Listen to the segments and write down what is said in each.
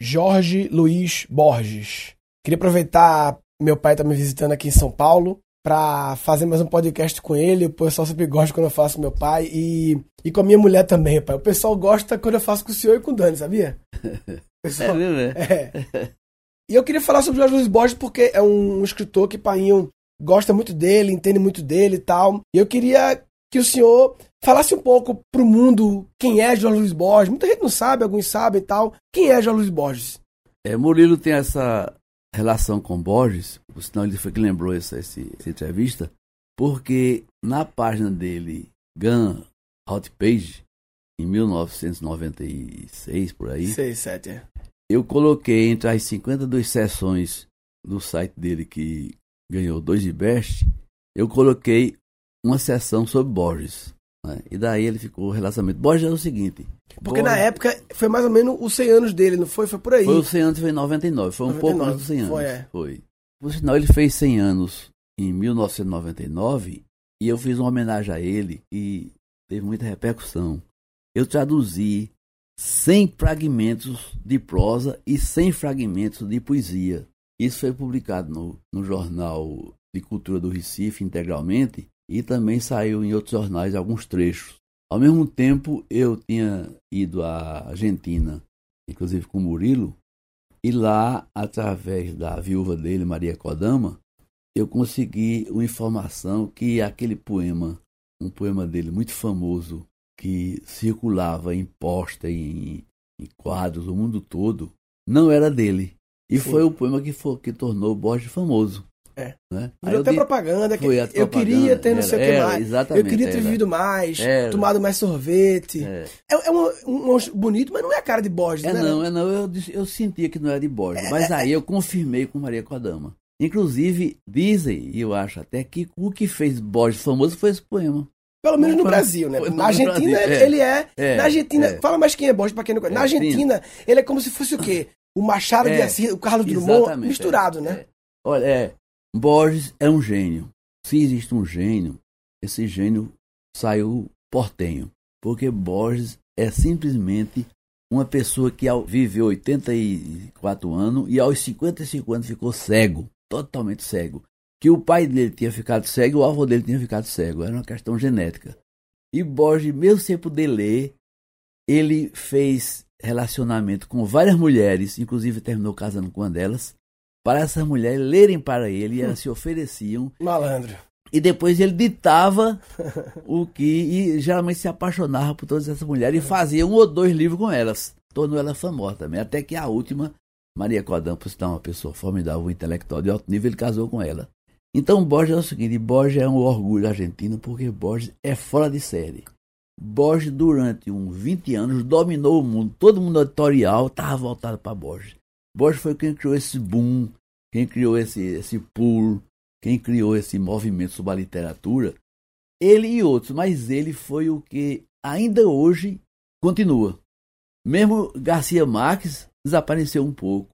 Jorge Luiz Borges. Queria aproveitar, meu pai tá me visitando aqui em São Paulo, para fazer mais um podcast com ele. O pessoal sempre gosta quando eu faço com meu pai e, e com a minha mulher também, pai. O pessoal gosta quando eu faço com o senhor e com o Dani, sabia? Pessoal, é mesmo, é? é. E eu queria falar sobre o Jorge Luiz Borges porque é um, um escritor que Painho gosta muito dele, entende muito dele e tal. E eu queria que o senhor falasse um pouco pro mundo quem é Jorge Luiz Borges. Muita gente não sabe, alguns sabem e tal. Quem é Jorge Luiz Borges? É, Murilo tem essa relação com Borges, por sinal ele foi que lembrou essa, essa, essa entrevista, porque na página dele, Gun Outpage, em 1996, por aí, 6, 7, é. eu coloquei entre as 52 sessões do site dele que ganhou dois de best, eu coloquei uma sessão sobre Borges. Né? E daí ele ficou relacionamento. Borges é o seguinte. Porque Borges, na época foi mais ou menos os 100 anos dele, não foi? Foi por aí. Foi os 100 anos, foi em 99. Foi um 99, pouco antes dos 100 anos. foi, é. Foi. Por sinal, ele fez 100 anos em 1999 e eu fiz uma homenagem a ele e teve muita repercussão. Eu traduzi 100 fragmentos de prosa e 100 fragmentos de poesia. Isso foi publicado no, no Jornal de Cultura do Recife integralmente e também saiu em outros jornais alguns trechos. Ao mesmo tempo, eu tinha ido à Argentina, inclusive com Murilo, e lá, através da viúva dele, Maria Kodama, eu consegui uma informação que aquele poema, um poema dele muito famoso, que circulava em posta, em, em quadros do mundo todo, não era dele. E Sim. foi o poema que, foi, que tornou Borges famoso. É. Né? Virou eu até propaganda. Que eu propaganda, queria ter não sei o que era, mais. Eu exatamente, queria ter era. vivido mais, Era. tomado mais sorvete. É. É, é um, um monstro bonito, mas não é a cara de Borges, É né? não, é não, eu, eu sentia que não era de Borges, mas aí eu confirmei com Maria Kodama. Inclusive, dizem, e eu acho até que o que fez Borges famoso foi esse poema. Pelo menos no Foi- Brasil, né? no Na Argentina ele, é. é. É, Na Argentina, é. fala mais quem é Borges pra quem não conhece. Na É. Argentina, ele é como se fosse o quê? O Machado de É, Assis, o Carlos Drummond misturado, é, né? é. Olha, é, Borges é um gênio. Se existe um gênio, esse gênio saiu portenho. Porque Borges é simplesmente uma pessoa que viveu 84 anos e aos 55 anos ficou cego, totalmente cego. Que o pai dele tinha ficado cego o avô dele tinha ficado cego. Era uma questão genética. E Borges, mesmo sem poder ler, ele fez relacionamento com várias mulheres, inclusive terminou casando com uma delas, para essas mulheres lerem para ele e elas se ofereciam. Malandro. E depois ele ditava o que. E geralmente se apaixonava por todas essas mulheres e fazia um ou dois livros com elas. Tornou ela famosa também. Até que a última, Maria Codam, por estar uma pessoa formidável, um intelectual de alto nível, ele casou com ela. Então Borges é o seguinte: Borges é um orgulho argentino porque Borges é fora de série. Borges, durante uns 20 anos, dominou o mundo. Todo mundo editorial estava voltado para Borges. Borges foi quem criou esse boom, quem criou esse, esse pulo, quem criou esse movimento sobre a literatura. Ele e outros, mas ele foi o que ainda hoje continua. Mesmo Garcia Marques desapareceu um pouco.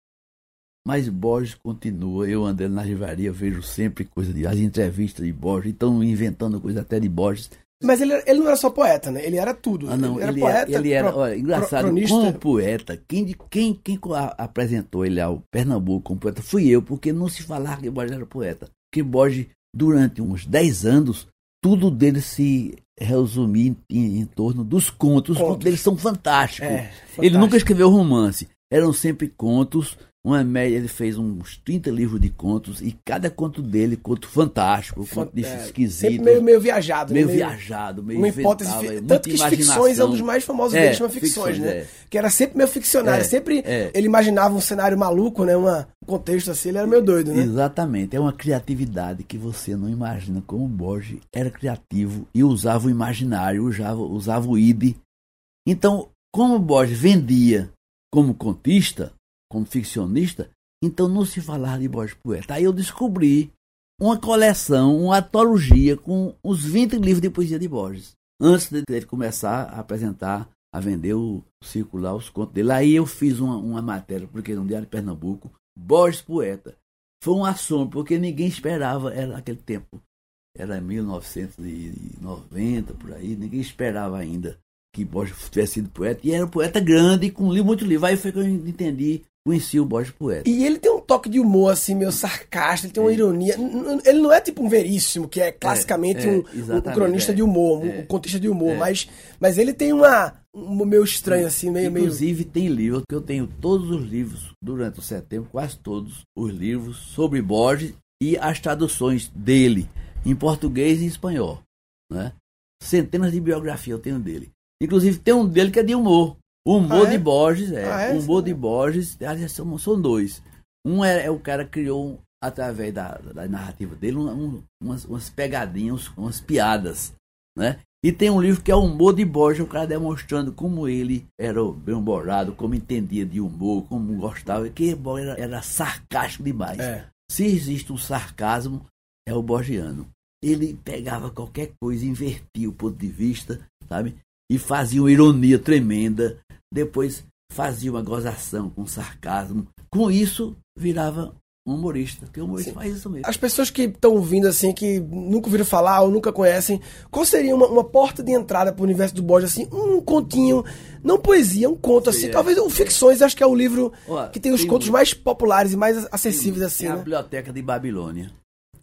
Mas Borges continua. Eu andando na livraria, vejo sempre coisa de. as entrevistas de Borges, estão inventando coisa até de Borges. Mas ele, ele não era só poeta, né? Ele era tudo. Ah, não, ele era ele, poeta. era, ele era, pro- olha, engraçado, cronista. como poeta, quem, quem, quem apresentou ele ao Pernambuco como poeta fui eu, porque não se falava que Borges era poeta. Porque Borges, durante uns 10 anos, tudo dele se resumia em, em- torno dos contos. Os Contos. dele são fantásticos. É, Ele fantástico. nunca escreveu romance. Eram sempre contos. Uma média, ele fez uns 30 livros de contos e cada conto dele, conto fantástico, conto de É, esquisito, meio, meio viajado. meio né? viajado, meio Uma hipótese. inventava, muita Tanto que as ficções é um dos mais famosos É, dele, chama ficções, ficções, né? é. Que era sempre meio ficcionário. É, sempre é. ele imaginava um cenário maluco, né? Uma, um contexto assim, ele era meio doido, né? Exatamente, é uma criatividade que você não imagina como Borges era criativo e usava o imaginário, usava, usava o id. Então, como Borges vendia como contista, como ficcionista, então não se falava de Borges poeta. Aí eu descobri uma coleção, uma antologia com uns 20 livros de poesia de Borges. Antes de ele começar a apresentar, a vender, o, circular os contos dele. Aí eu fiz uma, uma matéria, porque no Diário de Pernambuco, Borges poeta. Foi um assombro, porque ninguém esperava, era naquele tempo. Era 1990, por aí, ninguém esperava ainda que Borges tivesse sido poeta. E era um poeta grande, com muito livro. Aí foi que eu entendi conheci o Borges poeta. E ele tem um toque de humor, assim, meio sarcástico, ele tem uma é. ironia. Ele não é tipo um veríssimo, que é classicamente é, é, um, um, cronista de humor, um, um contista de humor, mas, mas ele tem uma, um meio estranho, assim, meio. Inclusive, meio... tem livro, que eu tenho todos os livros, durante o setembro, quase todos os livros sobre Borges e as traduções dele, em português e em espanhol. Né? Centenas de biografias eu tenho dele. Inclusive, tem um dele que é de humor. O humor ah, é? de Borges, é. Ah, é? O humor de Borges, aliás, são, são dois. Um é, é, o cara criou, através da, da narrativa dele, um, umas, umas pegadinhas, umas piadas, né? E tem um livro que é o humor de Borges, o cara demonstrando como ele era bem-humorado, como entendia de humor, como gostava, que Borges era, era sarcástico demais. É. Se existe um sarcasmo, é o borgiano. Ele pegava qualquer coisa, invertia o ponto de vista, sabe? E fazia uma ironia tremenda, depois fazia uma gozação com sarcasmo. Com isso, virava um humorista, porque o humorista Sim. faz isso mesmo. As pessoas que estão ouvindo assim, que nunca ouviram falar ou nunca conhecem, qual seria uma, uma porta de entrada para o universo do Borges, assim, um continho, não poesia, um conto, Sim, assim, é. talvez um ficções, acho que é o livro que tem os contos mais populares e mais acessíveis, assim. Tem a né? Biblioteca de Babilônia.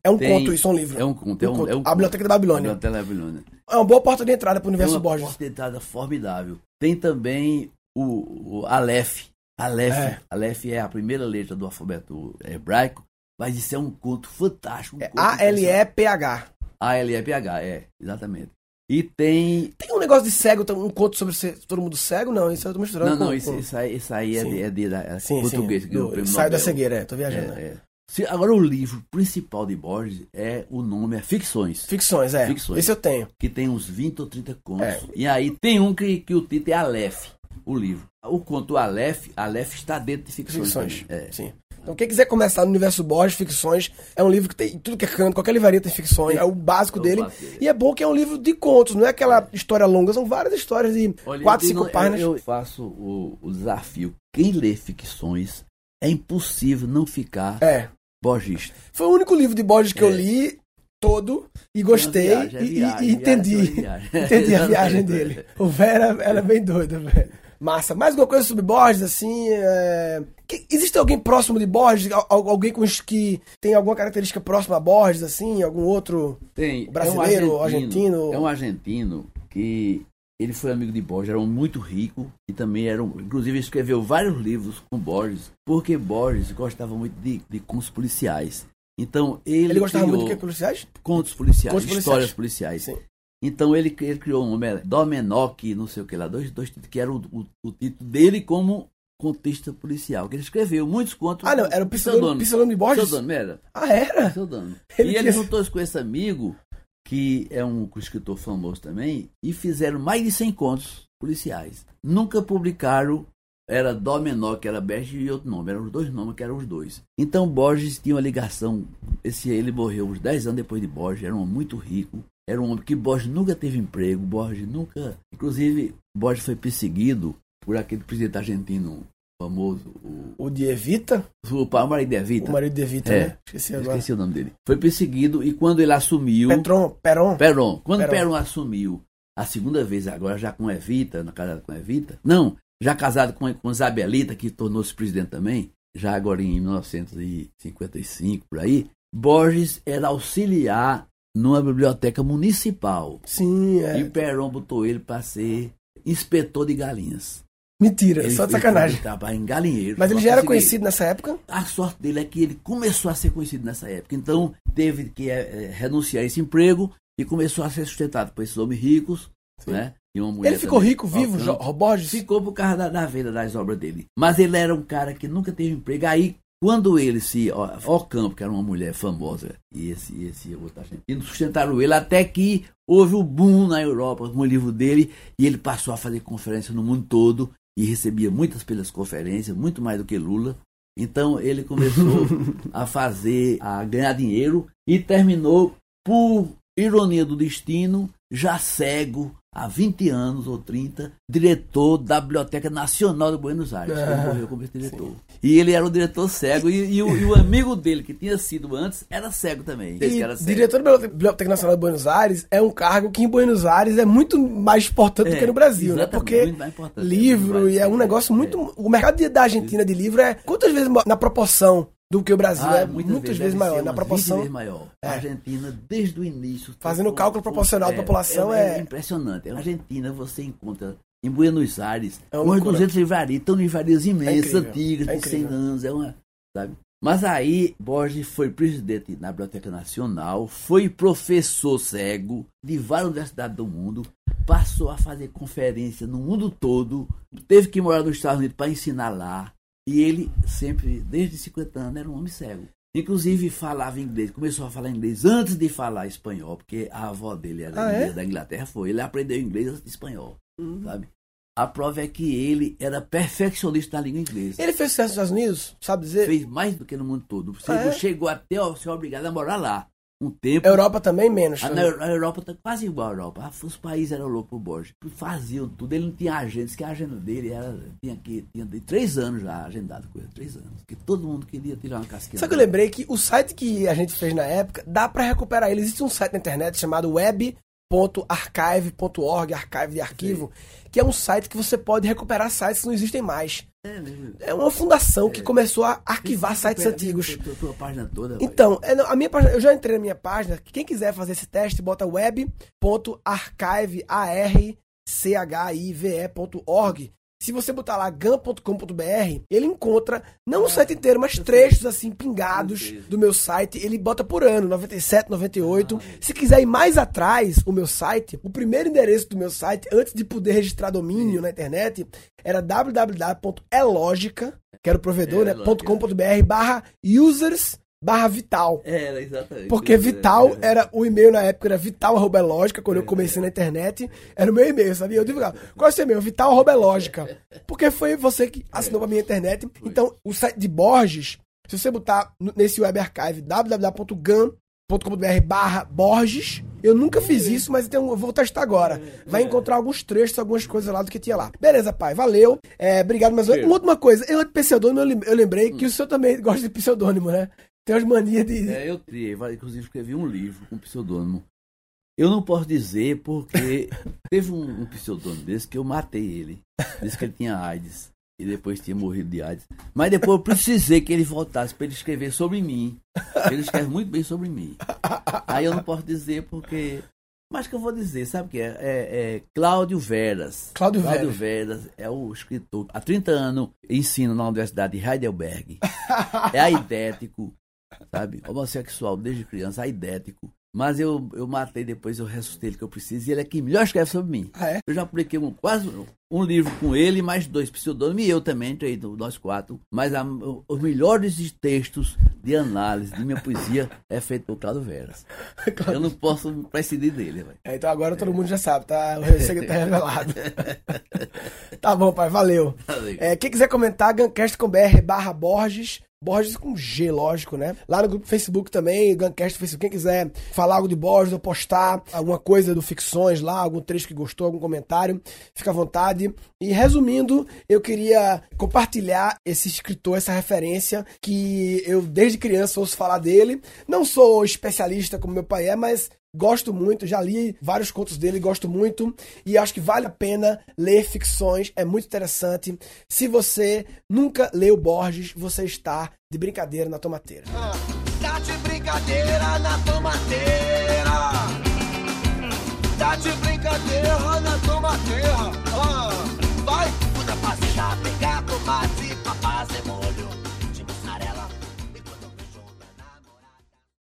É um tem, conto isso, é um livro. É um conto. É um, É um a Biblioteca da Babilônia. A Biblioteca da Babilônia. É uma boa porta de entrada para o universo é uma Borges. porta de entrada formidável. Tem também o, o Aleph. Aleph. É. Aleph é a primeira letra do alfabeto hebraico, mas isso é um conto fantástico. Um é A-L-E-P-H. A-L-E-P-H, é, exatamente. E tem. Tem um negócio de cego, um conto sobre ser, todo mundo cego? Não, isso eu tô misturando. Não, não, com, isso, com... isso, aí, isso aí é de, é de, é sim, português. Sim, do, sai da cegueira, é, tô viajando. É, é. Se, agora, o livro principal de Borges é o nome é Ficções. Ficções, é. Ficções. Esse eu tenho. Que tem uns 20 ou 30 contos. É. E aí tem um que, que o título é Aleph, o livro. O conto Aleph, Aleph está dentro de Ficções. Ficções. É. Sim. Então, quem quiser começar no universo Borges, ficções, é um livro que tem tudo que é canto, qualquer livraria tem ficções, é o básico é o dele. Básico. E é bom que é um livro de contos, não é aquela história longa, são várias histórias de Olha, quatro, cinco não, páginas. Eu, eu faço o, o, desafio. Quem lê ficções, é impossível não ficar é. Borgista. Foi o único livro de Borges que é. eu li todo e gostei viagem, é viagem, e, e entendi. Viagem, entendi a viagem dele. O Vera, ela é bem doida, velho. Massa. Mais alguma coisa sobre Borges, assim? É... Que, existe alguém próximo de Borges? Alguém com que tem alguma característica próxima a Borges, assim? Algum outro tem. brasileiro, é um argentino, argentino? É um argentino que ele foi amigo de Borges, era um muito rico e também era um, inclusive escreveu vários livros com Borges, porque Borges gostava muito de, de contos policiais. Então ele Ele gostava muito de que policiais? Contos policiais, contos histórias policiais. policiais. Sim. Então ele, ele criou um nome, Domenoc, não sei o que lá, dois, dois que era o, o, o, título dele como contista policial, que ele escreveu muitos contos. Ah, não, era o pseudônimo de Borges? Pseudônimo, era. Ah, era? Pseudônimo. Ele e ele juntou-se com esse amigo, que é um escritor famoso também, e fizeram mais de 100 contos policiais. Nunca publicaram era Dó menor, que era Borges, e outro nome. Eram os dois nomes, que eram os dois. Então Borges tinha uma ligação. Esse ele morreu uns 10 anos depois de Borges, era um homem muito rico. Era um homem que Borges nunca teve emprego, Borges nunca. Inclusive, Borges foi perseguido por aquele presidente argentino famoso. O, o de Evita? O, o marido de Evita. O marido de Evita, é, né? Esqueci agora. Esqueci o nome dele. Foi perseguido e quando ele assumiu. Petron, Peron. Peron. Quando Peron, Peron assumiu a segunda vez, agora já com Evita, na casa com Evita. Não, já casado com, com Isabelita, que tornou-se presidente também, já agora em 1955, por aí. Borges era auxiliar numa biblioteca municipal. Sim, é. E Perón botou ele para ser inspetor de galinhas. Mentira, ele, só de sacanagem. Ele trabalhava em galinheiro. Mas ele já era conhecido nessa época? A sorte dele é que ele começou a ser conhecido nessa época. Então teve que é, renunciar a esse emprego e começou a ser sustentado por esses homens ricos, Sim. né? E uma mulher ele ficou rico, vivo, Borges? Ficou por causa da, da, venda das obras dele. Mas ele era um cara que nunca teve emprego. Aí quando ele se. Ó, Campo, que era uma mulher famosa, e esse, esse outro argentino, sustentaram ele até que houve o um boom na Europa com o livro dele, e ele passou a fazer conferência no mundo todo e recebia muitas pelas conferências, muito mais do que Lula. Então ele começou a fazer, a ganhar dinheiro e terminou, por ironia do destino, já cego, há 20 anos ou 30, diretor da Biblioteca Nacional de Buenos Aires. Ele morreu como diretor. Sim. E ele era o diretor cego, e, e, o, e, o, amigo dele, que tinha sido antes, era cego também. Era cego. diretor da Biblioteca Nacional de Buenos Aires é um cargo que em Buenos Aires é muito mais importante é, do que no Brasil, né? Porque livro, e é um negócio muito. É. O mercado da Argentina de livro é quantas vezes na proporção do que o Brasil ah, é muitas, muitas vezes, vezes maior. Na proporção. vezes maior. É. A Argentina, desde o início. Fazendo o cálculo proporcional é, da população é, é, é. impressionante. A Argentina você encontra em Buenos Aires é umas 200 livrarias, tão livrarias imensas, é antigas, é de 100 anos. É uma, sabe? Mas aí, Borges foi presidente da Biblioteca Nacional, foi professor cego de várias universidades do mundo, passou a fazer conferência no mundo todo, teve que morar nos Estados Unidos para ensinar lá. E ele sempre, desde 50 anos, era um homem cego. Inclusive falava inglês, começou a falar inglês antes de falar espanhol, porque a avó dele era ah, é? da Inglaterra, foi. Ele aprendeu inglês antes de espanhol, uhum. sabe? A prova é que ele era perfeccionista na língua inglesa. Ele fez sucesso nos Estados Unidos, sabe dizer? Fez mais do que no mundo todo. Você ah, é? chegou até a ser obrigado a morar lá um tempo. Europa também menos. A, a Europa tá quase igual à Europa. Ah, os países eram loucos pro Borges. Faziam tudo. Ele não tinha agentes, que a agenda dele era. Tinha, que, tinha três anos já agendado com ele. Três anos. Que todo mundo queria tirar uma casquinha. Só que eu lembrei que o site que a gente fez na época, dá para recuperar ele. Existe um site na internet chamado web.archive.org, archive de arquivo, Sim. que é um site que você pode recuperar sites que não existem mais. É, é uma fundação é. que começou a arquivar sites antigos. Página toda, então, é, a minha página, eu já entrei na minha página. Quem quiser fazer esse teste, bota web.archive.org se você botar lá gan.com.br, ele encontra não o site inteiro, mas trechos assim pingados do meu site. Ele bota por ano, 97, 98. Ah, Se quiser ir mais atrás, o meu site, o primeiro endereço do meu site, antes de poder registrar domínio na internet, era www.elogica, que era o provedor, é, né? .com.br barra users barra Vital. Era, exatamente. Porque Vital é. era o e-mail na época, era Vital arroba lógica, quando eu comecei na internet, era o meu e-mail, sabia? Eu digo, qual é o seu e-mail? Vital arroba lógica. Porque foi você que assinou pra minha internet. Então, o site de Borges, se você botar nesse web archive www.gan.com.br barra Borges, eu nunca fiz isso, mas então eu vou testar agora. Vai encontrar alguns trechos, algumas coisas lá do que tinha lá. Beleza, pai, valeu. É, obrigado, mas uma última coisa. Eu de pseudônimo, eu lembrei que o senhor também gosta de pseudônimo, né? Tem as manias de. É, eu criei, inclusive escrevi um livro com pseudônimo. Eu não posso dizer porque teve um, um pseudônimo desse que eu matei ele. Disse que ele tinha AIDS. E depois tinha morrido de AIDS. Mas depois eu precisei que ele voltasse para ele escrever sobre mim. Ele escreve muito bem sobre mim. Aí eu não posso dizer porque. Mas que eu vou dizer, sabe o que é? É, é Cláudio Veras. Cláudio, Cláudio Veras. Veras é o escritor. Há 30 anos ensina na Universidade de Heidelberg. É aidético sabe? Homossexual desde criança, aidético. Mas eu, eu matei depois, eu ressuscitei ele que eu preciso, e ele é quem melhor escreve sobre mim. Ah, é? Eu já publiquei um, quase um livro com ele, mais dois pseudônimos, e eu também, entrei, nós quatro. Mas a, os melhores textos de análise de minha poesia é feito por Claudio Veras. Eu não posso prescindir dele. É, então agora todo mundo já sabe, tá? O segredo tá revelado. tá bom, pai, valeu. É, quem quiser comentar, gancast com br barra Borges Borges com G, lógico, né? Lá no grupo Facebook também, Guncast Facebook, quem quiser falar algo de Borges ou postar alguma coisa do Ficções lá, algum trecho que gostou, algum comentário, fica à vontade. E resumindo, eu queria compartilhar esse escritor, essa referência, que eu desde criança ouço falar dele. Não sou especialista como meu pai é, mas Gosto muito, já li vários contos dele, gosto muito e acho que vale a pena ler ficções, é muito interessante. Se você nunca leu Borges, você está de brincadeira na tomateira. Ah, tá de brincadeira na tomateira. Tá de brincadeira na tomateira. Ah, vai, puta passear, pegar tomate pra fazer